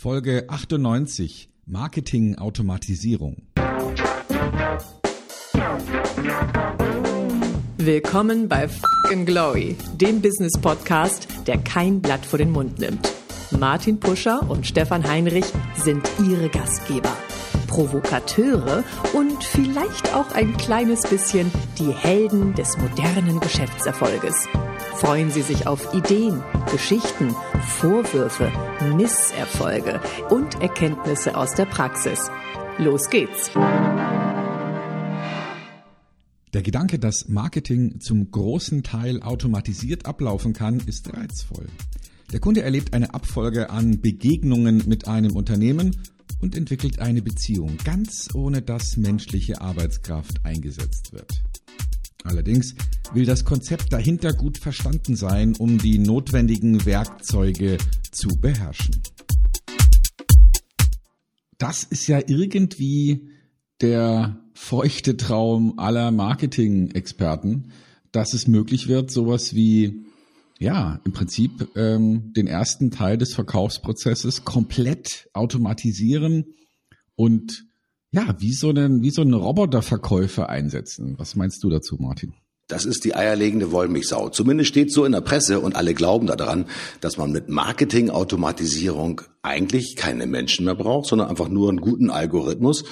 Folge 98 Marketing Automatisierung. Willkommen bei Fucking Glory, dem Business Podcast, der kein Blatt vor den Mund nimmt. Martin Puscher und Stefan Heinrich sind ihre Gastgeber. Provokateure und vielleicht auch ein kleines bisschen die Helden des modernen Geschäftserfolges. Freuen Sie sich auf Ideen, Geschichten, Vorwürfe, Misserfolge und Erkenntnisse aus der Praxis. Los geht's! Der Gedanke, dass Marketing zum großen Teil automatisiert ablaufen kann, ist reizvoll. Der Kunde erlebt eine Abfolge an Begegnungen mit einem Unternehmen und entwickelt eine Beziehung, ganz ohne dass menschliche Arbeitskraft eingesetzt wird. Allerdings will das Konzept dahinter gut verstanden sein, um die notwendigen Werkzeuge zu beherrschen. Das ist ja irgendwie der feuchte Traum aller Marketing-Experten, dass es möglich wird, sowas wie ja, im Prinzip ähm, den ersten Teil des Verkaufsprozesses komplett automatisieren und ja, wie so einen, wie so einen Roboterverkäufer einsetzen. Was meinst du dazu, Martin? Das ist die eierlegende Wollmilchsau. Zumindest steht so in der Presse und alle glauben daran, dass man mit Marketing-Automatisierung eigentlich keine Menschen mehr braucht, sondern einfach nur einen guten Algorithmus.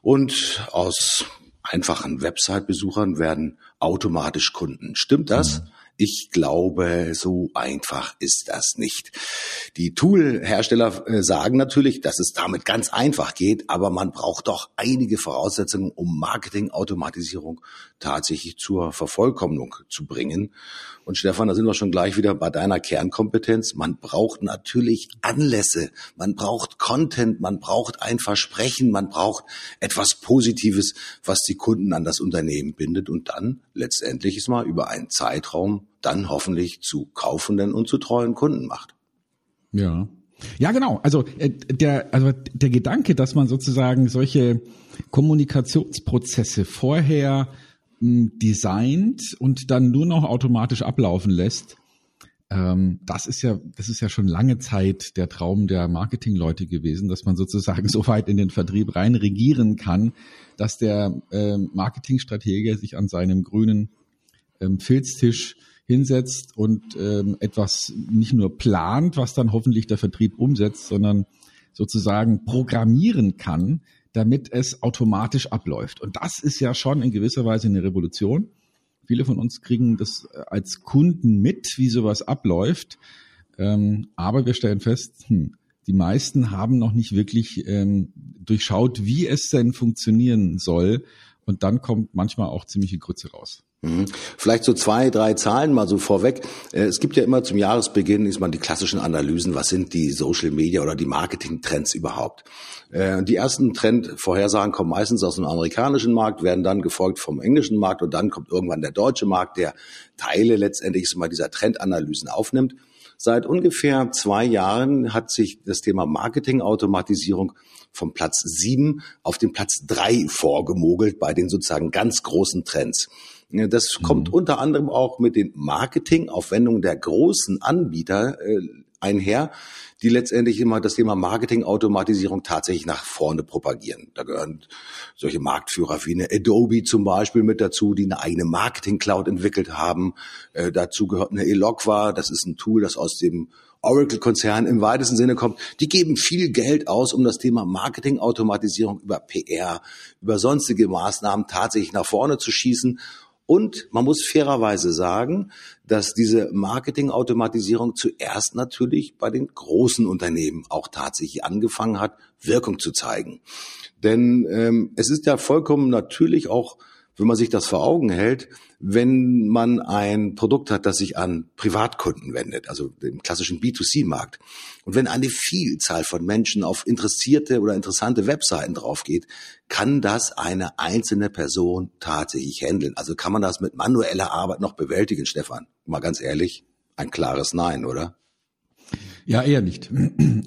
Und aus einfachen Website-Besuchern werden automatisch Kunden. Stimmt das? Mhm. Ich glaube, so einfach ist das nicht. Die Tool-Hersteller äh, sagen natürlich, dass es damit ganz einfach geht, aber man braucht doch einige Voraussetzungen, um Marketing-Automatisierung tatsächlich zur Vervollkommnung zu bringen. Und Stefan, da sind wir schon gleich wieder bei deiner Kernkompetenz. Man braucht natürlich Anlässe, man braucht Content, man braucht ein Versprechen, man braucht etwas Positives, was die Kunden an das Unternehmen bindet und dann letztendlich ist mal über einen Zeitraum dann hoffentlich zu kaufenden und zu treuen Kunden macht. Ja. Ja, genau. Also äh, der, also der Gedanke, dass man sozusagen solche Kommunikationsprozesse vorher designt und dann nur noch automatisch ablaufen lässt, ähm, das ist ja, das ist ja schon lange Zeit der Traum der Marketingleute gewesen, dass man sozusagen so weit in den Vertrieb rein regieren kann, dass der äh, Marketingstratege sich an seinem grünen ähm, Filztisch hinsetzt und ähm, etwas nicht nur plant, was dann hoffentlich der Vertrieb umsetzt, sondern sozusagen programmieren kann, damit es automatisch abläuft. Und das ist ja schon in gewisser Weise eine Revolution. Viele von uns kriegen das äh, als Kunden mit, wie sowas abläuft. Ähm, aber wir stellen fest, hm, die meisten haben noch nicht wirklich ähm, durchschaut, wie es denn funktionieren soll. Und dann kommt manchmal auch ziemliche Grütze raus. Mhm. Vielleicht so zwei, drei Zahlen mal so vorweg. Äh, es gibt ja immer zum Jahresbeginn ist man die klassischen Analysen, was sind die Social Media oder die Marketing Trends überhaupt. Äh, die ersten Trendvorhersagen kommen meistens aus dem amerikanischen Markt, werden dann gefolgt vom englischen Markt und dann kommt irgendwann der deutsche Markt, der Teile letztendlich mal dieser Trendanalysen aufnimmt. Seit ungefähr zwei Jahren hat sich das Thema Marketing-Automatisierung vom Platz sieben auf den Platz drei vorgemogelt bei den sozusagen ganz großen Trends. Das kommt mhm. unter anderem auch mit den Marketingaufwendungen der großen Anbieter äh, einher, die letztendlich immer das Thema Marketing-Automatisierung tatsächlich nach vorne propagieren. Da gehören solche Marktführer wie eine Adobe zum Beispiel mit dazu, die eine eigene Marketing-Cloud entwickelt haben. Äh, dazu gehört eine Eloqua, das ist ein Tool, das aus dem Oracle-Konzern im weitesten Sinne kommt, die geben viel Geld aus, um das Thema Marketing-Automatisierung über PR, über sonstige Maßnahmen tatsächlich nach vorne zu schießen. Und man muss fairerweise sagen, dass diese Marketing-Automatisierung zuerst natürlich bei den großen Unternehmen auch tatsächlich angefangen hat, Wirkung zu zeigen. Denn ähm, es ist ja vollkommen natürlich auch wenn man sich das vor Augen hält, wenn man ein Produkt hat, das sich an Privatkunden wendet, also dem klassischen B2C-Markt. Und wenn eine Vielzahl von Menschen auf interessierte oder interessante Webseiten draufgeht, kann das eine einzelne Person tatsächlich handeln. Also kann man das mit manueller Arbeit noch bewältigen, Stefan? Mal ganz ehrlich, ein klares Nein, oder? Ja, eher nicht.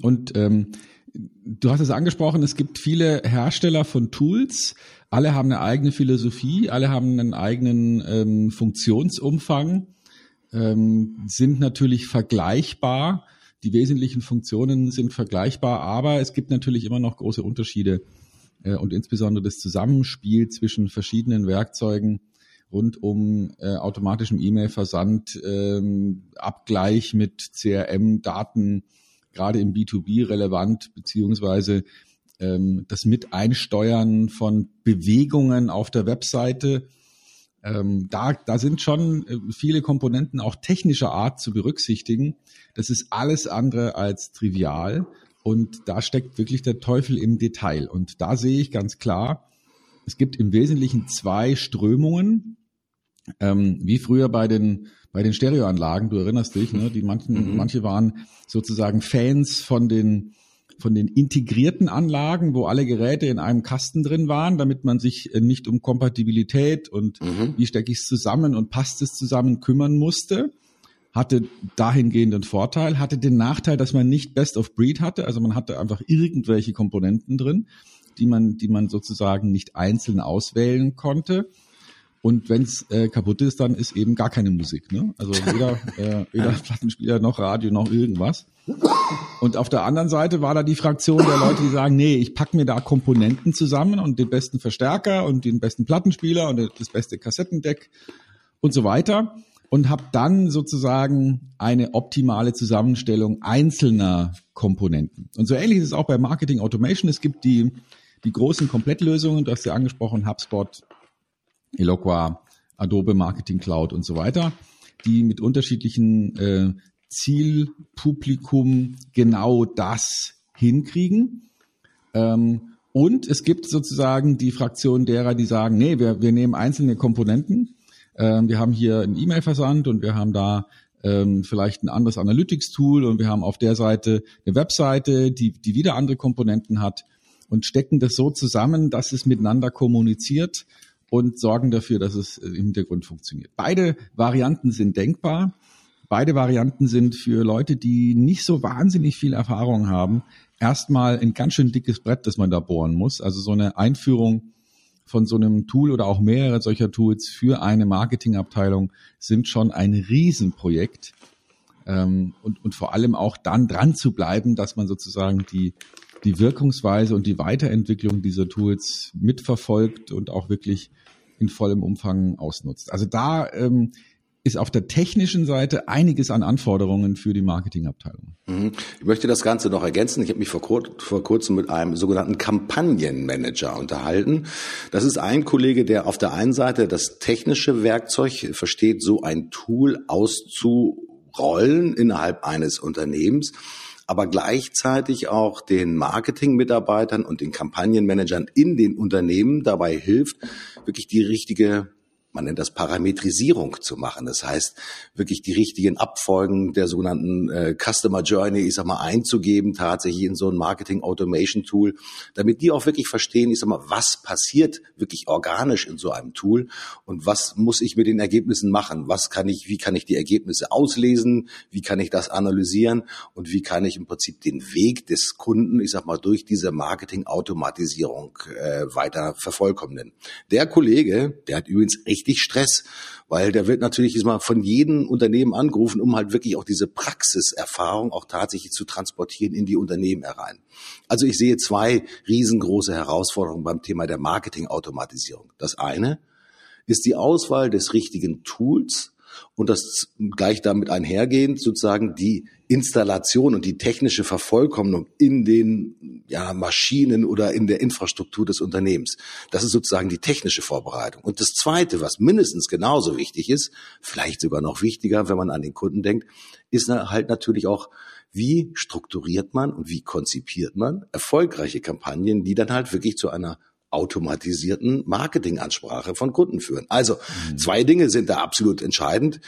Und ähm, du hast es angesprochen, es gibt viele Hersteller von Tools, alle haben eine eigene Philosophie, alle haben einen eigenen ähm, Funktionsumfang, ähm, sind natürlich vergleichbar. Die wesentlichen Funktionen sind vergleichbar, aber es gibt natürlich immer noch große Unterschiede äh, und insbesondere das Zusammenspiel zwischen verschiedenen Werkzeugen rund um äh, automatischen E-Mail-Versand, ähm, Abgleich mit CRM-Daten, gerade im B2B relevant, beziehungsweise ähm, das Mit-Einsteuern von Bewegungen auf der Webseite. Ähm, da, da sind schon äh, viele Komponenten auch technischer Art zu berücksichtigen. Das ist alles andere als trivial. Und da steckt wirklich der Teufel im Detail. Und da sehe ich ganz klar, es gibt im Wesentlichen zwei Strömungen, ähm, wie früher bei den bei den Stereoanlagen. Du erinnerst dich, ne? Die manchen, mhm. manche waren sozusagen Fans von den von den integrierten Anlagen, wo alle Geräte in einem Kasten drin waren, damit man sich äh, nicht um Kompatibilität und mhm. wie stecke ich es zusammen und passt es zusammen kümmern musste hatte dahingehend einen Vorteil, hatte den Nachteil, dass man nicht Best of Breed hatte, also man hatte einfach irgendwelche Komponenten drin, die man, die man sozusagen nicht einzeln auswählen konnte. Und wenn es äh, kaputt ist, dann ist eben gar keine Musik. Ne? Also weder, äh, weder Plattenspieler noch Radio noch irgendwas. Und auf der anderen Seite war da die Fraktion der Leute, die sagen, nee, ich pack mir da Komponenten zusammen und den besten Verstärker und den besten Plattenspieler und das beste Kassettendeck und so weiter und habe dann sozusagen eine optimale Zusammenstellung einzelner Komponenten. Und so ähnlich ist es auch bei Marketing Automation. Es gibt die, die großen Komplettlösungen, du hast ja angesprochen, HubSpot, Eloqua, Adobe Marketing Cloud und so weiter, die mit unterschiedlichen äh, Zielpublikum genau das hinkriegen. Ähm, und es gibt sozusagen die Fraktion derer, die sagen, nee, wir, wir nehmen einzelne Komponenten ähm, wir haben hier einen E-Mail-Versand und wir haben da ähm, vielleicht ein anderes Analytics-Tool und wir haben auf der Seite eine Webseite, die, die wieder andere Komponenten hat und stecken das so zusammen, dass es miteinander kommuniziert und sorgen dafür, dass es im Hintergrund funktioniert. Beide Varianten sind denkbar. Beide Varianten sind für Leute, die nicht so wahnsinnig viel Erfahrung haben, erstmal ein ganz schön dickes Brett, das man da bohren muss. Also so eine Einführung von so einem Tool oder auch mehrere solcher Tools für eine Marketingabteilung sind schon ein Riesenprojekt. Ähm, und, und vor allem auch dann dran zu bleiben, dass man sozusagen die, die Wirkungsweise und die Weiterentwicklung dieser Tools mitverfolgt und auch wirklich in vollem Umfang ausnutzt. Also da ähm, ist auf der technischen Seite einiges an Anforderungen für die Marketingabteilung. Mhm. Ich möchte das Ganze noch ergänzen. Ich habe mich vor, kur vor kurzem mit einem sogenannten Kampagnenmanager unterhalten. Das ist ein Kollege, der auf der einen Seite das technische Werkzeug versteht, so ein Tool auszurollen innerhalb eines Unternehmens aber gleichzeitig auch den Marketingmitarbeitern und den Kampagnenmanagern in den Unternehmen dabei hilft, wirklich die richtige man nennt das Parametrisierung zu machen. Das heißt, wirklich die richtigen Abfolgen der sogenannten äh, Customer Journey, ich sag mal, einzugeben, tatsächlich in so ein Marketing Automation Tool, damit die auch wirklich verstehen, ich sag mal, was passiert wirklich organisch in so einem Tool und was muss ich mit den Ergebnissen machen? Was kann ich, wie kann ich die Ergebnisse auslesen? Wie kann ich das analysieren? Und wie kann ich im Prinzip den Weg des Kunden, ich sag mal, durch diese Marketing Automatisierung äh, weiter vervollkommnen? Der Kollege, der hat übrigens richtig Stress, weil der wird natürlich mal von jedem Unternehmen angerufen, um halt wirklich auch diese Praxiserfahrung auch tatsächlich zu transportieren in die Unternehmen herein. Also ich sehe zwei riesengroße Herausforderungen beim Thema der Marketingautomatisierung. Das eine ist die Auswahl des richtigen Tools, und das gleich damit einhergehend sozusagen die Installation und die technische Vervollkommnung in den ja, Maschinen oder in der Infrastruktur des Unternehmens. Das ist sozusagen die technische Vorbereitung. Und das Zweite, was mindestens genauso wichtig ist, vielleicht sogar noch wichtiger, wenn man an den Kunden denkt, ist halt natürlich auch, wie strukturiert man und wie konzipiert man erfolgreiche Kampagnen, die dann halt wirklich zu einer automatisierten Marketingansprache von Kunden führen. Also mhm. zwei Dinge sind da absolut entscheidend.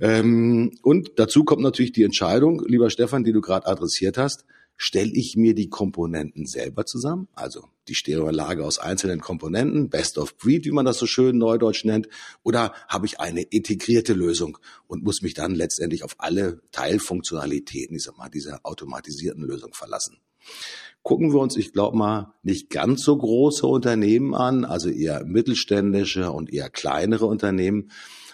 Ähm, und dazu kommt natürlich die Entscheidung, lieber Stefan, die du gerade adressiert hast, stelle ich mir die Komponenten selber zusammen, also die Stereoanlage aus einzelnen Komponenten, Best of Breed, wie man das so schön neudeutsch nennt, oder habe ich eine integrierte Lösung und muss mich dann letztendlich auf alle Teilfunktionalitäten, mal, dieser automatisierten Lösung verlassen. Gucken wir uns, ich glaube mal, nicht ganz so große Unternehmen an, also eher mittelständische und eher kleinere Unternehmen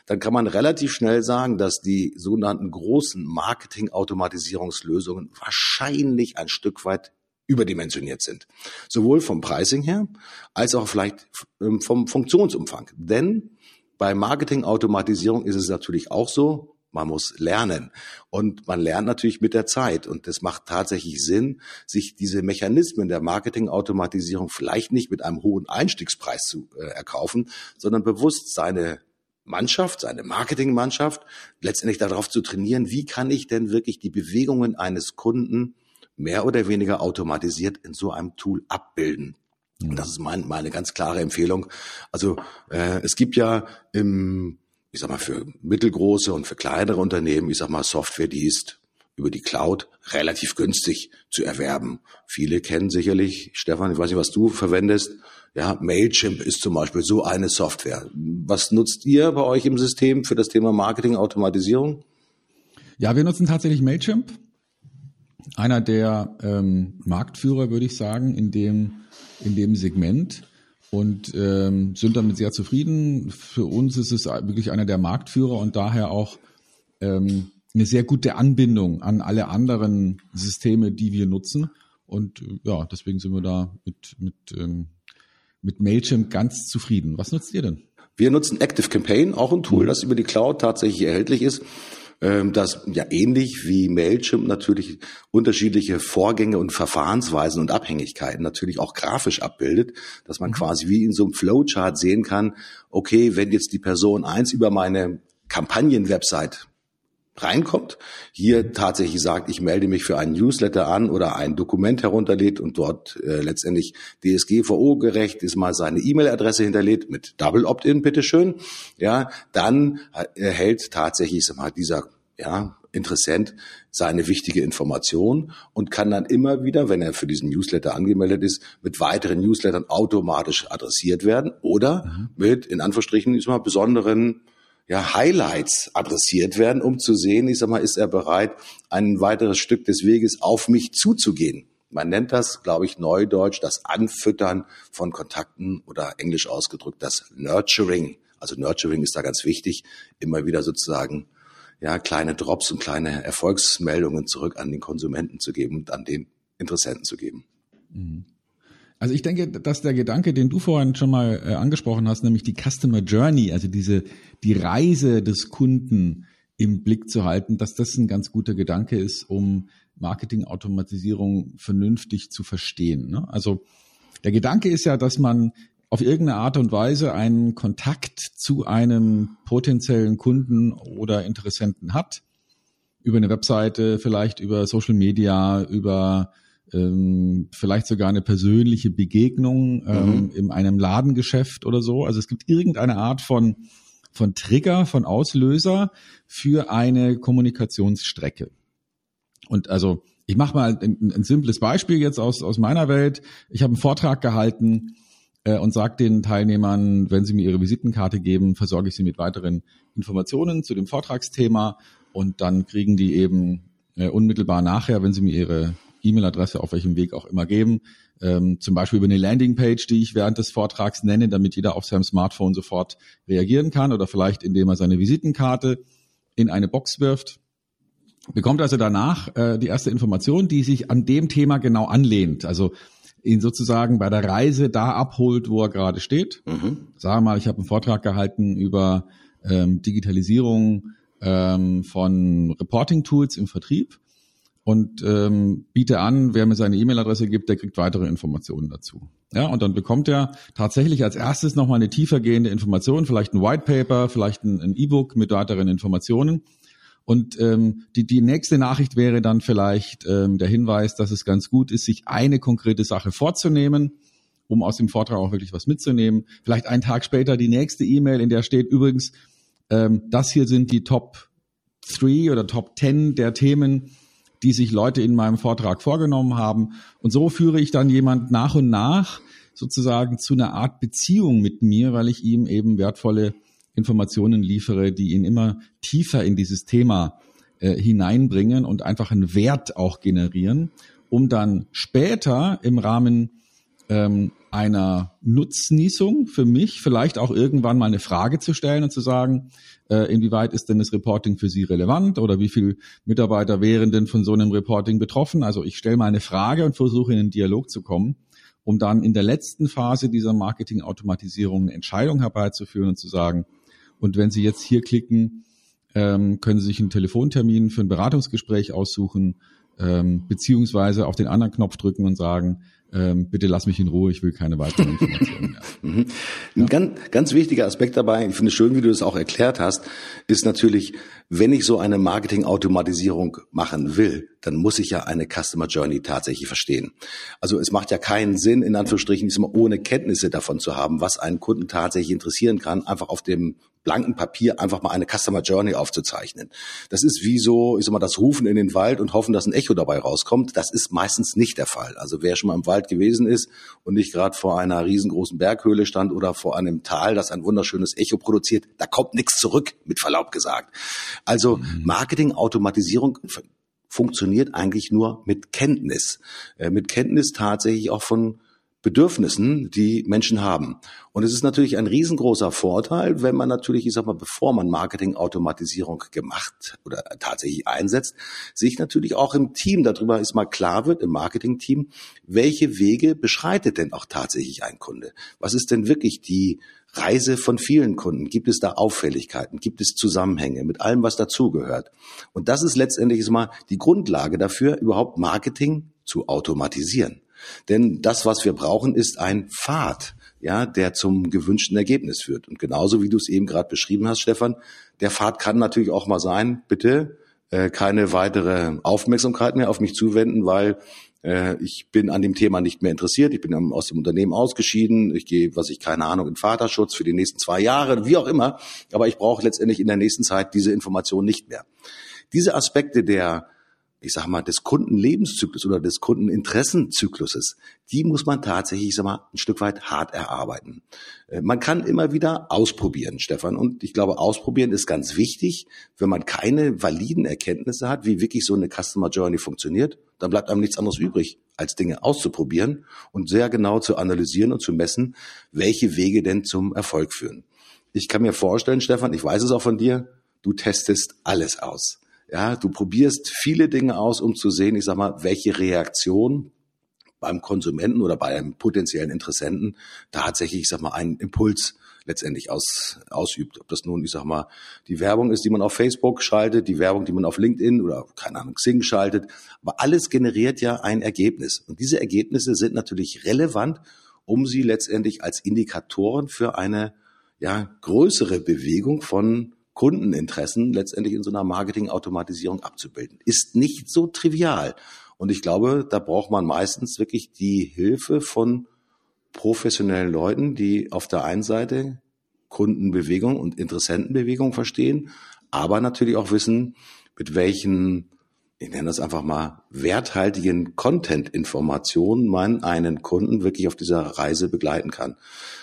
dann kann man relativ schnell sagen, dass die sogenannten großen Marketing-Automatisierungslösungen wahrscheinlich ein Stück weit überdimensioniert sind. Sowohl vom Pricing her als auch vielleicht ähm, vom Funktionsumfang. Denn bei Marketing-Automatisierung ist es natürlich auch so, man muss lernen. Und man lernt natürlich mit der Zeit. Und es macht tatsächlich Sinn, sich diese Mechanismen der Marketingautomatisierung vielleicht nicht mit einem hohen Einstiegspreis zu äh, erkaufen, sondern bewusst seine Mannschaft, seine Marketingmannschaft letztendlich darauf zu trainieren, wie kann ich denn wirklich die Bewegungen eines Kunden mehr oder weniger automatisiert in so einem Tool abbilden. Und das ist mein, meine ganz klare Empfehlung. Also äh, es gibt ja im ich sag mal, für mittelgroße und für kleinere Unternehmen, ich sag mal, Software, die ist über die Cloud relativ günstig zu erwerben. Viele kennen sicherlich, Stefan, ich weiß nicht, was du verwendest. Ja, Mailchimp ist zum Beispiel so eine Software. Was nutzt ihr bei euch im System für das Thema Marketing, Automatisierung? Ja, wir nutzen tatsächlich Mailchimp. Einer der ähm, Marktführer, würde ich sagen, in dem, in dem Segment und ähm, sind damit sehr zufrieden. Für uns ist es wirklich einer der Marktführer und daher auch ähm, eine sehr gute Anbindung an alle anderen Systeme, die wir nutzen. Und äh, ja, deswegen sind wir da mit, mit, ähm, mit Mailchimp ganz zufrieden. Was nutzt ihr denn? Wir nutzen Active Campaign, auch ein Tool, das über die Cloud tatsächlich erhältlich ist. Ähm, das ja ähnlich wie Mailchimp natürlich unterschiedliche Vorgänge und Verfahrensweisen und Abhängigkeiten natürlich auch grafisch abbildet, dass man mhm. quasi wie in so einem Flowchart sehen kann, okay, wenn jetzt die Person eins über meine Kampagnen-Website reinkommt, hier tatsächlich sagt, ich melde mich für einen Newsletter an oder ein Dokument herunterlädt und dort äh, letztendlich DSGVO gerecht ist mal seine E-Mail-Adresse hinterlädt mit Double Opt-in, bitteschön, ja, dann erhält tatsächlich sag mal, dieser ja, Interessent seine wichtige Information und kann dann immer wieder, wenn er für diesen Newsletter angemeldet ist, mit weiteren Newslettern automatisch adressiert werden oder mhm. mit, in Anführungsstrichen, ich sag mal, besonderen ja, Highlights adressiert werden, um zu sehen, ich sag mal, ist er bereit, ein weiteres Stück des Weges auf mich zuzugehen. Man nennt das, glaube ich, neudeutsch das Anfüttern von Kontakten oder englisch ausgedrückt das Nurturing. Also Nurturing ist da ganz wichtig, immer wieder sozusagen ja, kleine Drops und kleine Erfolgsmeldungen zurück an den Konsumenten zu geben und an den Interessenten zu geben. Mhm. Also ich denke, dass der Gedanke, den du vorhin schon mal äh, angesprochen hast, nämlich die Customer Journey, also diese die Reise des Kunden im Blick zu halten, dass das ein ganz guter Gedanke ist, um Marketingautomatisierung vernünftig zu verstehen. Ne? Also der Gedanke ist ja, dass man auf irgendeine Art und Weise einen Kontakt zu einem potenziellen Kunden oder Interessenten hat. Über eine Webseite, vielleicht über Social Media, über ähm, vielleicht sogar eine persönliche Begegnung ähm, mhm. in einem Ladengeschäft oder so. Also es gibt irgendeine Art von, von Trigger, von Auslöser für eine Kommunikationsstrecke. Und also ich mache mal ein, ein, simples Beispiel jetzt aus, aus meiner Welt. Ich habe einen Vortrag gehalten äh, und sage den Teilnehmern, wenn sie mir ihre Visitenkarte geben, versorge ich sie mit weiteren Informationen zu dem Vortragsthema und dann kriegen die eben äh, unmittelbar nachher, wenn sie mir ihre E-Mail-Adresse auf welchem Weg auch immer geben. Ähm, zum Beispiel über eine Landingpage, die ich während des Vortrags nenne, damit jeder auf seinem Smartphone sofort reagieren kann oder vielleicht indem er seine Visitenkarte in eine Box wirft. Bekommt also danach äh, die erste Information, die sich an dem Thema genau anlehnt. Also ihn sozusagen bei der Reise da abholt, wo er gerade steht. Mhm. Sag mal, ich habe einen Vortrag gehalten über ähm, Digitalisierung ähm, von Reporting-Tools im Vertrieb und ähm, biete an, wer mir seine E-Mail-Adresse gibt, der kriegt weitere Informationen dazu. Ja, und dann bekommt er tatsächlich als erstes nochmal eine tiefergehende Information, vielleicht ein White Paper, vielleicht ein E-Book mit weiteren Informationen. Und ähm, die, die nächste Nachricht wäre dann vielleicht ähm, der Hinweis, dass es ganz gut ist, sich eine konkrete Sache vorzunehmen, um aus dem Vortrag auch wirklich was mitzunehmen. Vielleicht einen Tag später die nächste E-Mail, in der steht übrigens, ähm, das hier sind die Top 3 oder Top 10 der Themen, die sich Leute in meinem Vortrag vorgenommen haben. Und so führe ich dann jemand nach und nach sozusagen zu einer Art Beziehung mit mir, weil ich ihm eben wertvolle Informationen liefere, die ihn immer tiefer in dieses Thema äh, hineinbringen und einfach einen Wert auch generieren, um dann später im Rahmen ähm, einer Nutznießung für mich, vielleicht auch irgendwann mal eine Frage zu stellen und zu sagen, äh, inwieweit ist denn das Reporting für Sie relevant oder wie viele Mitarbeiter wären denn von so einem Reporting betroffen? Also ich stelle mal eine Frage und versuche in einen Dialog zu kommen, um dann in der letzten Phase dieser Marketing-Automatisierung eine Entscheidung herbeizuführen und zu sagen, und wenn Sie jetzt hier klicken, ähm, können Sie sich einen Telefontermin für ein Beratungsgespräch aussuchen, ähm, beziehungsweise auf den anderen Knopf drücken und sagen, ähm, bitte lass mich in Ruhe, ich will keine weiteren Informationen mehr. Mhm. Ein ganz, ganz wichtiger Aspekt dabei, ich finde es schön, wie du das auch erklärt hast, ist natürlich, wenn ich so eine Marketing-Automatisierung machen will, dann muss ich ja eine Customer Journey tatsächlich verstehen. Also es macht ja keinen Sinn, in Anführungsstrichen, ohne Kenntnisse davon zu haben, was einen Kunden tatsächlich interessieren kann, einfach auf dem blanken Papier einfach mal eine Customer Journey aufzuzeichnen. Das ist wie so, ich sag mal, das Rufen in den Wald und hoffen, dass ein Echo dabei rauskommt. Das ist meistens nicht der Fall. Also wer schon mal im Wald gewesen ist und nicht gerade vor einer riesengroßen Berghöhle stand oder vor einem Tal, das ein wunderschönes Echo produziert, da kommt nichts zurück, mit Verlaub gesagt. Also mhm. Marketing-Automatisierung funktioniert eigentlich nur mit Kenntnis. Äh, mit Kenntnis tatsächlich auch von Bedürfnissen, die Menschen haben. Und es ist natürlich ein riesengroßer Vorteil, wenn man natürlich, ich sag mal, bevor man Marketing-Automatisierung gemacht oder tatsächlich einsetzt, sich natürlich auch im Team darüber ist mal klar wird, im Marketing-Team, welche Wege beschreitet denn auch tatsächlich ein Kunde? Was ist denn wirklich die Reise von vielen Kunden? Gibt es da Auffälligkeiten? Gibt es Zusammenhänge mit allem, was dazugehört? Und das ist letztendlich mal die Grundlage dafür, überhaupt Marketing zu automatisieren. Denn das, was wir brauchen, ist ein Pfad, ja, der zum gewünschten Ergebnis führt. Und genauso wie du es eben gerade beschrieben hast, Stefan, der Pfad kann natürlich auch mal sein, bitte äh, keine weitere Aufmerksamkeit mehr auf mich zuwenden, weil äh, ich bin an dem Thema nicht mehr interessiert, ich bin aus dem Unternehmen ausgeschieden, ich gehe, was ich keine Ahnung, in Vaterschutz für die nächsten zwei Jahre, wie auch immer, aber ich brauche letztendlich in der nächsten Zeit diese Information nicht mehr. Diese Aspekte der ich sag mal, des Kundenlebenszyklus oder des Kundeninteressenzykluses, die muss man tatsächlich, ich sag mal, ein Stück weit hart erarbeiten. Äh, man kann immer wieder ausprobieren, Stefan. Und ich glaube, ausprobieren ist ganz wichtig. Wenn man keine validen Erkenntnisse hat, wie wirklich so eine Customer Journey funktioniert, dann bleibt einem nichts anderes übrig, als Dinge auszuprobieren und sehr genau zu analysieren und zu messen, welche Wege denn zum Erfolg führen. Ich kann mir vorstellen, Stefan, ich weiß es auch von dir, du testest alles aus. Ja, du probierst viele Dinge aus, um zu sehen, ich sag mal, welche Reaktion beim Konsumenten oder bei einem potenziellen Interessenten tatsächlich, ich sag mal, einen Impuls letztendlich aus, ausübt. Ob das nun, ich sag mal, die Werbung ist, die man auf Facebook schaltet, die Werbung, die man auf LinkedIn oder, keine Ahnung, Xing schaltet. Aber alles generiert ja ein Ergebnis. Und diese Ergebnisse sind natürlich relevant, um sie letztendlich als Indikatoren für eine, ja, größere Bewegung von Kundeninteressen letztendlich in so einer Marketing-Automatisierung abzubilden. Ist nicht so trivial. Und ich glaube, da braucht man meistens wirklich die Hilfe von professionellen Leuten, die auf der einen Seite Kundenbewegung und Interessentenbewegung verstehen, aber natürlich auch wissen, mit welchen, ich nenne das einfach mal, werthaltigen Content-Informationen man einen Kunden wirklich auf dieser Reise begleiten kann.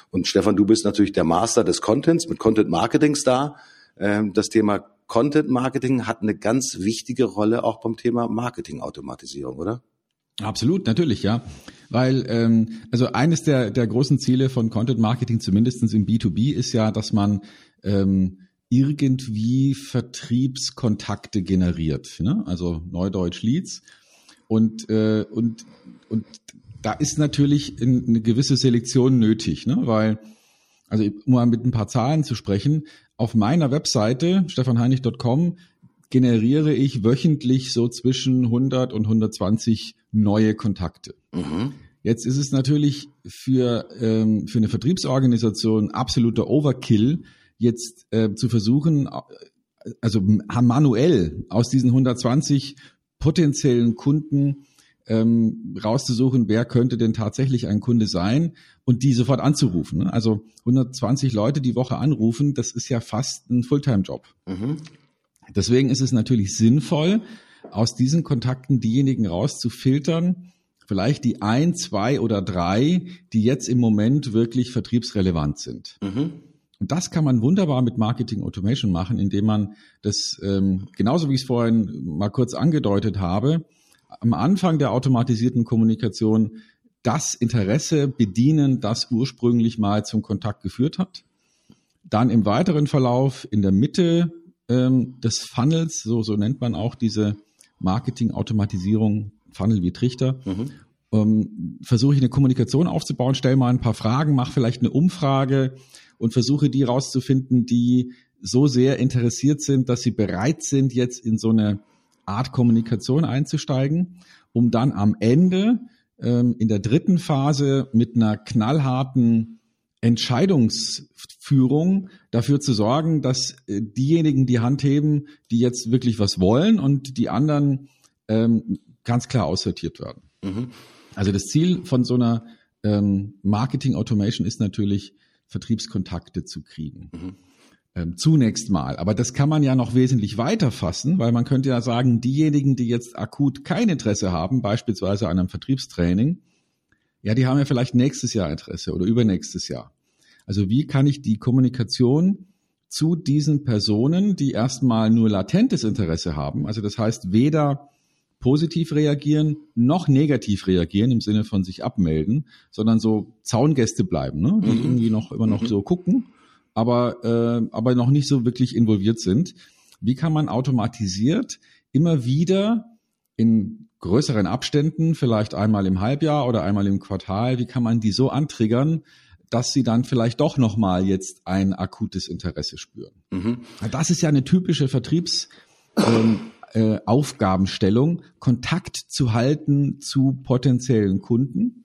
Und Stefan, du bist natürlich der Master des Contents mit Content Marketings da. Ähm, das Thema Content Marketing hat eine ganz wichtige Rolle auch beim Thema Marketing-Automatisierung, oder? Absolut, natürlich, ja. Weil, ähm, also eines der, der großen Ziele von Content Marketing, zumindestens im B2B, ist ja, dass man ähm, irgendwie Vertriebskontakte generiert. Ne? Also Neudeutsch Leads. Und, äh, und, und da ist natürlich eine gewisse Selektion nötig, ne? weil, also um mal mit ein paar Zahlen zu sprechen, auf meiner Webseite stefanheinig.com generiere ich wöchentlich so zwischen 100 und 120 neue Kontakte. Mhm. Jetzt ist es natürlich für, ähm, für eine Vertriebsorganisation absoluter Overkill, jetzt äh, zu versuchen, äh, also manuell aus diesen 120 potenziellen Kunden ähm, rauszusuchen, wer könnte denn tatsächlich ein Kunde sein und die sofort anzurufen. Ne? Also 120 Leute die Woche anrufen, das ist ja fast ein Fulltime-Job. Mhm. Deswegen ist es natürlich sinnvoll, aus diesen Kontakten diejenigen rauszufiltern, vielleicht die ein, zwei oder drei, die jetzt im Moment wirklich vertriebsrelevant sind. Mhm. Und das kann man wunderbar mit Marketing Automation machen, indem man das, ähm, genauso wie ich es vorhin mal kurz angedeutet habe, am Anfang der automatisierten Kommunikation das Interesse bedienen, das ursprünglich mal zum Kontakt geführt hat. Dann im weiteren Verlauf in der Mitte ähm, des Funnels, so, so nennt man auch diese Marketing-Automatisierung, Funnel wie Trichter, mhm. ähm, versuche ich eine Kommunikation aufzubauen, stelle mal ein paar Fragen, mache vielleicht eine Umfrage und versuche die rauszufinden, die so sehr interessiert sind, dass sie bereit sind, jetzt in so eine Art Kommunikation einzusteigen, um dann am Ende ähm, in der dritten Phase mit einer knallharten Entscheidungsführung dafür zu sorgen, dass äh, diejenigen die Hand heben, die jetzt wirklich was wollen und die anderen ähm, ganz klar aussortiert werden. Mhm. Also das Ziel von so einer ähm, Marketing Automation ist natürlich, Vertriebskontakte zu kriegen. Mhm. Ähm, zunächst mal. Aber das kann man ja noch wesentlich weiter fassen, weil man könnte ja sagen, diejenigen, die jetzt akut kein Interesse haben, beispielsweise an einem Vertriebstraining, ja, die haben ja vielleicht nächstes Jahr Interesse oder übernächstes Jahr. Also wie kann ich die Kommunikation zu diesen Personen, die erstmal nur latentes Interesse haben, also das heißt weder positiv reagieren noch negativ reagieren im Sinne von sich abmelden, sondern so Zaungäste bleiben, ne? die mhm. irgendwie noch immer noch mhm. so gucken aber, äh, aber noch nicht so wirklich involviert sind. Wie kann man automatisiert immer wieder in größeren Abständen, vielleicht einmal im Halbjahr oder einmal im Quartal, wie kann man die so antriggern, dass sie dann vielleicht doch nochmal jetzt ein akutes Interesse spüren. Mhm. Das ist ja eine typische Vertriebsaufgabenstellung, ähm, äh, Kontakt zu halten zu potenziellen Kunden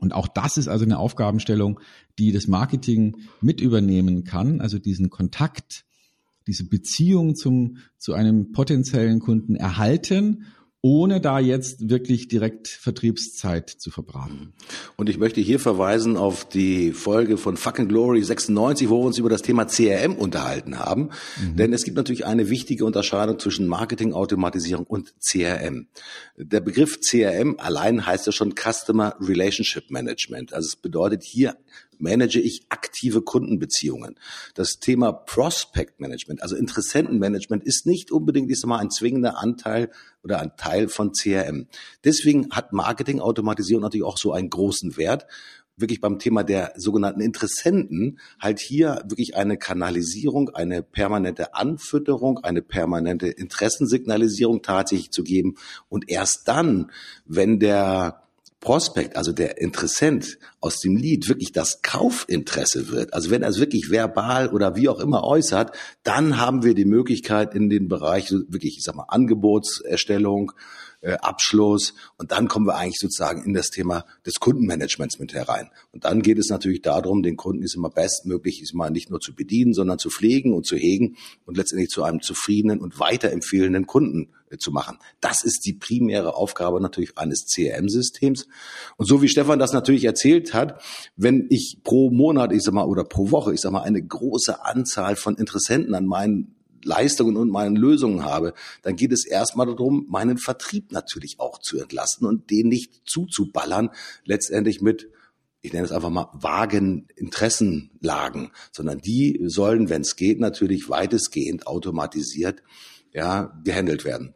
und auch das ist also eine Aufgabenstellung, die das Marketing mit übernehmen kann, also diesen Kontakt, diese Beziehung zum, zu einem potenziellen Kunden erhalten ohne da jetzt wirklich direkt Vertriebszeit zu verbraten. Und ich möchte hier verweisen auf die Folge von Fucking Glory 96, wo wir uns über das Thema CRM unterhalten haben. Mhm. Denn es gibt natürlich eine wichtige Unterscheidung zwischen Marketingautomatisierung und CRM. Der Begriff CRM allein heißt ja schon Customer Relationship Management. Also es bedeutet hier manage ich aktive Kundenbeziehungen. Das Thema Prospect Management, also Interessentenmanagement, ist nicht unbedingt, ich sag mal, ein zwingender Anteil oder ein Teil von CRM. Deswegen hat Marketingautomatisierung natürlich auch so einen großen Wert, wirklich beim Thema der sogenannten Interessenten halt hier wirklich eine Kanalisierung, eine permanente Anfütterung, eine permanente Interessensignalisierung tatsächlich zu geben. Und erst dann, wenn der Prospekt, also der Interessent aus dem Lied wirklich das Kaufinteresse wird, also wenn er es wirklich verbal oder wie auch immer äußert, dann haben wir die Möglichkeit in den Bereich wirklich, ich sag mal, Angebotserstellung, äh, Abschluss und dann kommen wir eigentlich sozusagen in das Thema des Kundenmanagements mit herein. Und dann geht es natürlich darum, den Kunden ist immer bestmöglich, ist mal nicht nur zu bedienen, sondern zu pflegen und zu hegen und letztendlich zu einem zufriedenen und weiterempfehlenden Kunden äh, zu machen. Das ist die primäre Aufgabe natürlich eines CRM-Systems. Und so wie Stefan das natürlich erzählt hat, wenn ich pro Monat, ich sag mal, oder pro Woche, ich sag mal, eine große Anzahl von Interessenten an meinen Leistungen und meinen Lösungen habe, dann geht es erstmal darum, meinen Vertrieb natürlich auch zu entlasten und den nicht zuzuballern, letztendlich mit ich nenne es einfach mal vagen Interessenlagen, sondern die sollen, wenn es geht, natürlich weitestgehend automatisiert ja, gehandelt werden.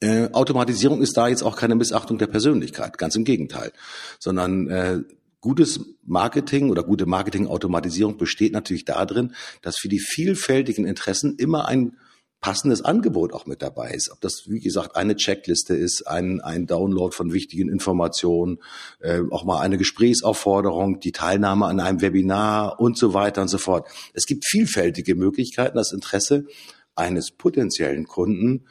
Äh, Automatisierung ist da jetzt auch keine Missachtung der Persönlichkeit, ganz im Gegenteil, sondern äh, Gutes Marketing oder gute Marketing-Automatisierung besteht natürlich darin, dass für die vielfältigen Interessen immer ein passendes Angebot auch mit dabei ist. Ob das, wie gesagt, eine Checkliste ist, ein, ein Download von wichtigen Informationen, äh, auch mal eine Gesprächsaufforderung, die Teilnahme an einem Webinar und so weiter und so fort. Es gibt vielfältige Möglichkeiten, das Interesse eines potenziellen Kunden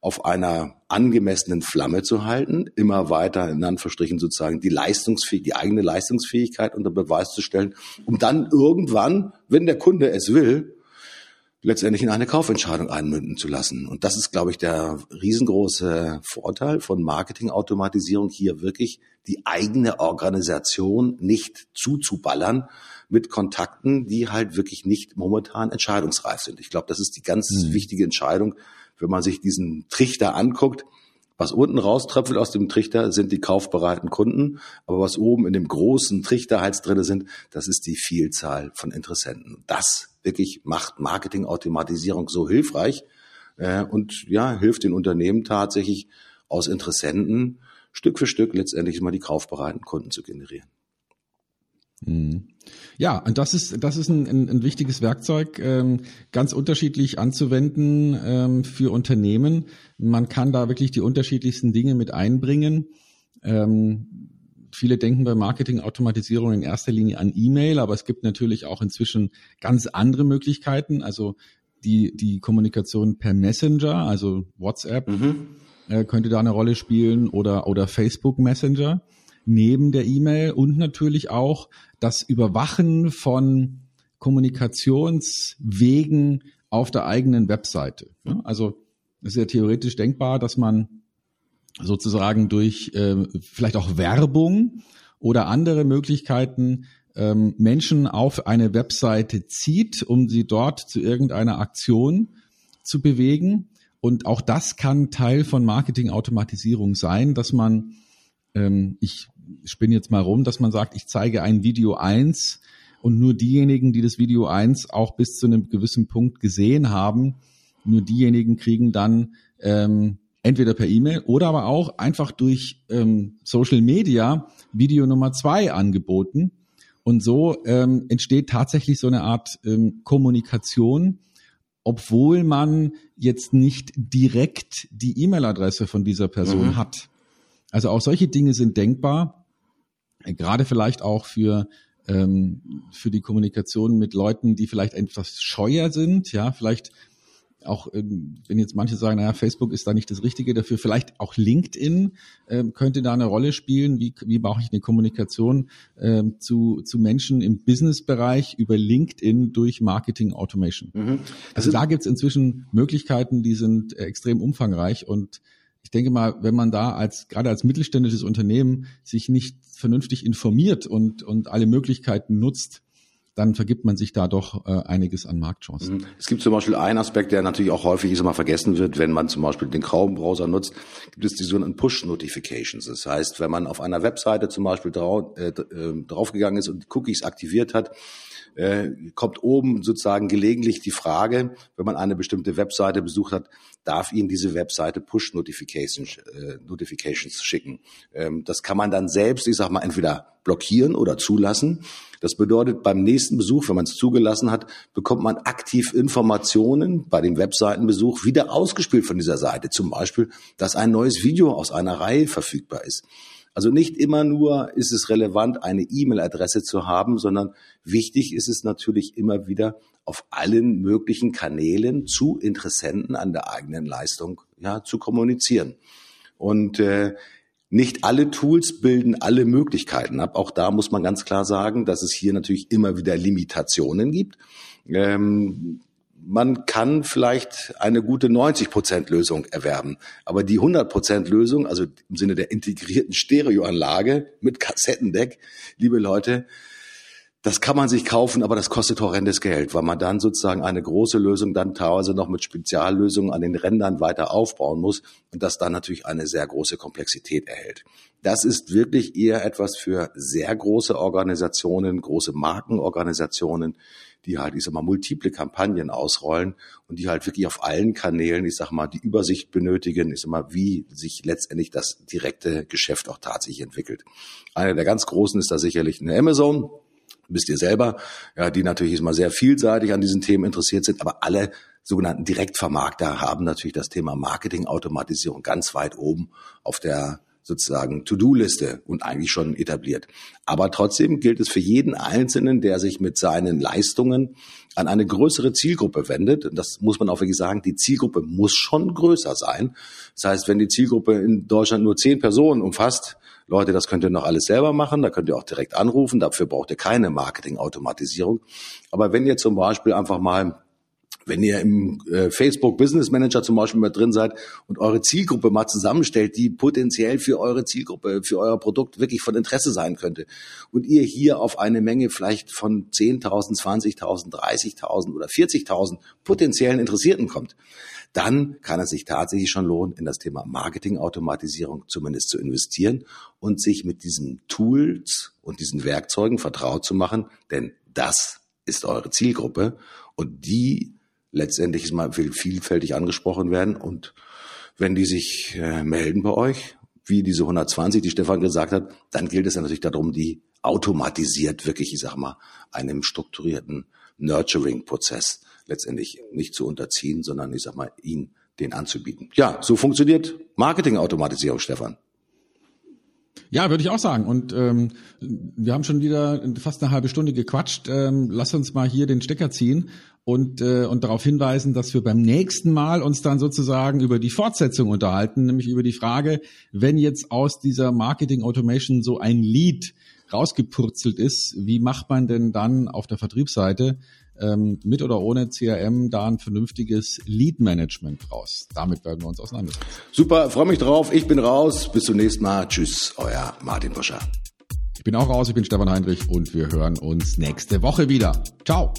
auf einer angemessenen Flamme zu halten, immer weiter in Anführungsstrichen sozusagen die Leistungsfähigkeit, die eigene Leistungsfähigkeit unter Beweis zu stellen, um dann irgendwann, wenn der Kunde es will, letztendlich in eine Kaufentscheidung einmünden zu lassen. Und das ist, glaube ich, der riesengroße Vorteil von Marketingautomatisierung, hier wirklich die eigene Organisation nicht zuzuballern mit Kontakten, die halt wirklich nicht momentan entscheidungsreif sind. Ich glaube, das ist die ganz mhm. wichtige Entscheidung, wenn man sich diesen Trichter anguckt, was unten rauströpfelt aus dem Trichter, sind die kaufbereiten Kunden. Aber was oben in dem großen Trichterhals drinne sind, das ist die Vielzahl von Interessenten. Das wirklich macht Marketingautomatisierung so hilfreich äh, und ja, hilft den Unternehmen tatsächlich aus Interessenten Stück für Stück letztendlich mal die kaufbereiten Kunden zu generieren. Mhm. Ja, und das ist das ist ein, ein, ein wichtiges Werkzeug, ähm, ganz unterschiedlich anzuwenden ähm, für Unternehmen. Man kann da wirklich die unterschiedlichsten Dinge mit einbringen. Ähm, viele denken bei Marketing-Automatisierung in erster Linie an E-Mail, aber es gibt natürlich auch inzwischen ganz andere Möglichkeiten. Also die die Kommunikation per Messenger, also WhatsApp, mhm. äh, könnte da eine Rolle spielen oder oder Facebook Messenger neben der E-Mail und natürlich auch das Überwachen von Kommunikationswegen auf der eigenen Webseite. Also es ist ja theoretisch denkbar, dass man sozusagen durch äh, vielleicht auch Werbung oder andere Möglichkeiten ähm, Menschen auf eine Webseite zieht, um sie dort zu irgendeiner Aktion zu bewegen. Und auch das kann Teil von Marketing-Automatisierung sein, dass man, ähm, ich spinne jetzt mal rum, dass man sagt, ich zeige ein Video eins und nur diejenigen, die das Video eins auch bis zu einem gewissen Punkt gesehen haben, nur diejenigen kriegen dann ähm, entweder per E-Mail oder aber auch einfach durch ähm, Social Media Video Nummer zwei angeboten. Und so ähm, entsteht tatsächlich so eine Art ähm, Kommunikation, obwohl man jetzt nicht direkt die E-Mail-Adresse von dieser Person mhm. hat. Also auch solche Dinge sind denkbar, gerade vielleicht auch für ähm, für die Kommunikation mit Leuten, die vielleicht etwas scheuer sind, ja, vielleicht auch ähm, wenn jetzt manche sagen, naja, Facebook ist da nicht das Richtige dafür, vielleicht auch LinkedIn ähm, könnte da eine Rolle spielen. Wie, wie mache ich eine Kommunikation ähm, zu, zu Menschen im Businessbereich über LinkedIn durch Marketing Automation? Mhm. Also da gibt es inzwischen Möglichkeiten, die sind extrem umfangreich und ich denke mal, wenn man da als gerade als mittelständisches Unternehmen sich nicht vernünftig informiert und und alle Möglichkeiten nutzt, dann vergibt man sich da doch äh, einiges an Marktchancen. Mhm. Es gibt zum Beispiel einen Aspekt, der natürlich auch häufig ist immer vergessen wird, wenn man zum Beispiel den Chrome-Browser nutzt, gibt es die sogenannten Push-Notifications. Das heißt, wenn man auf einer Webseite zum Beispiel drau äh, äh draufgegangen ist und Cookies aktiviert hat, äh, kommt oben sozusagen gelegentlich die Frage, wenn man eine bestimmte Webseite besucht hat, darf Ihnen diese Webseite Push-Notifications äh, Notifications schicken. Ähm, das kann man dann selbst, ich sag mal, entweder blockieren oder zulassen. Das bedeutet, beim nächsten Besuch, wenn man es zugelassen hat, bekommt man aktiv Informationen bei dem Webseitenbesuch wieder ausgespielt von dieser Seite. Zum Beispiel, dass ein neues Video aus einer Reihe verfügbar ist. Also nicht immer nur ist es relevant, eine E-Mail-Adresse zu haben, sondern wichtig ist es natürlich immer wieder auf allen möglichen Kanälen zu Interessenten an der eigenen Leistung ja, zu kommunizieren. Und äh, nicht alle Tools bilden alle Möglichkeiten ab. Auch da muss man ganz klar sagen, dass es hier natürlich immer wieder Limitationen gibt. Ähm, man kann vielleicht eine gute 90 Prozent Lösung erwerben. Aber die 100 Prozent Lösung, also im Sinne der integrierten Stereoanlage mit Kassettendeck, liebe Leute, das kann man sich kaufen, aber das kostet horrendes Geld, weil man dann sozusagen eine große Lösung dann teilweise noch mit Speziallösungen an den Rändern weiter aufbauen muss und das dann natürlich eine sehr große Komplexität erhält. Das ist wirklich eher etwas für sehr große Organisationen, große Markenorganisationen, die halt, ich sag mal, multiple Kampagnen ausrollen und die halt wirklich auf allen Kanälen, ich sag mal, die Übersicht benötigen, ich sag mal, wie sich letztendlich das direkte Geschäft auch tatsächlich entwickelt. Einer der ganz großen ist da sicherlich eine Amazon, wisst ihr selber, ja, die natürlich mal sehr vielseitig an diesen Themen interessiert sind, aber alle sogenannten Direktvermarkter haben natürlich das Thema Marketing-Automatisierung ganz weit oben auf der sozusagen To-Do-Liste und eigentlich schon etabliert. Aber trotzdem gilt es für jeden Einzelnen, der sich mit seinen Leistungen an eine größere Zielgruppe wendet. Das muss man auch wirklich sagen, die Zielgruppe muss schon größer sein. Das heißt, wenn die Zielgruppe in Deutschland nur zehn Personen umfasst, Leute, das könnt ihr noch alles selber machen, da könnt ihr auch direkt anrufen, dafür braucht ihr keine Marketing-Automatisierung. Aber wenn ihr zum Beispiel einfach mal wenn ihr im äh, Facebook Business Manager zum Beispiel mal drin seid und eure Zielgruppe mal zusammenstellt, die potenziell für eure Zielgruppe, für euer Produkt wirklich von Interesse sein könnte und ihr hier auf eine Menge vielleicht von 10.000, 20.000, 30.000 oder 40.000 potenziellen Interessierten kommt, dann kann es sich tatsächlich schon lohnen, in das Thema Marketing-Automatisierung zumindest zu investieren und sich mit diesen Tools und diesen Werkzeugen vertraut zu machen, denn das ist eure Zielgruppe und die letztendlich ist mal will vielfältig angesprochen werden und wenn die sich äh, melden bei euch, wie diese 120, die Stefan gesagt hat, dann gilt es ja natürlich darum, die automatisiert wirklich, ich sag mal, einem strukturierten Nurturing-Prozess letztendlich nicht zu unterziehen, sondern ich sag mal, ihn den anzubieten. Ja, so funktioniert Marketing-Automatisierung, Stefan. Ja, würde ich auch sagen. Und ähm, wir haben schon wieder fast eine halbe Stunde gequatscht. Ähm, lass uns mal hier den Stecker ziehen und, äh, und darauf hinweisen, dass wir beim nächsten Mal uns dann sozusagen über die Fortsetzung unterhalten, nämlich über die Frage, wenn jetzt aus dieser Marketing Automation so ein Lead rausgepurzelt ist, wie macht man denn dann auf der Vertriebsseite ähm, mit oder ohne CRM da ein vernünftiges Lead-Management raus. Damit werden wir uns auseinandersetzen. Super, freue mich drauf. Ich bin raus. Bis zum nächsten Mal. Tschüss, euer Martin Buscher. Ich bin auch raus. Ich bin Stefan Heinrich und wir hören uns nächste Woche wieder. Ciao.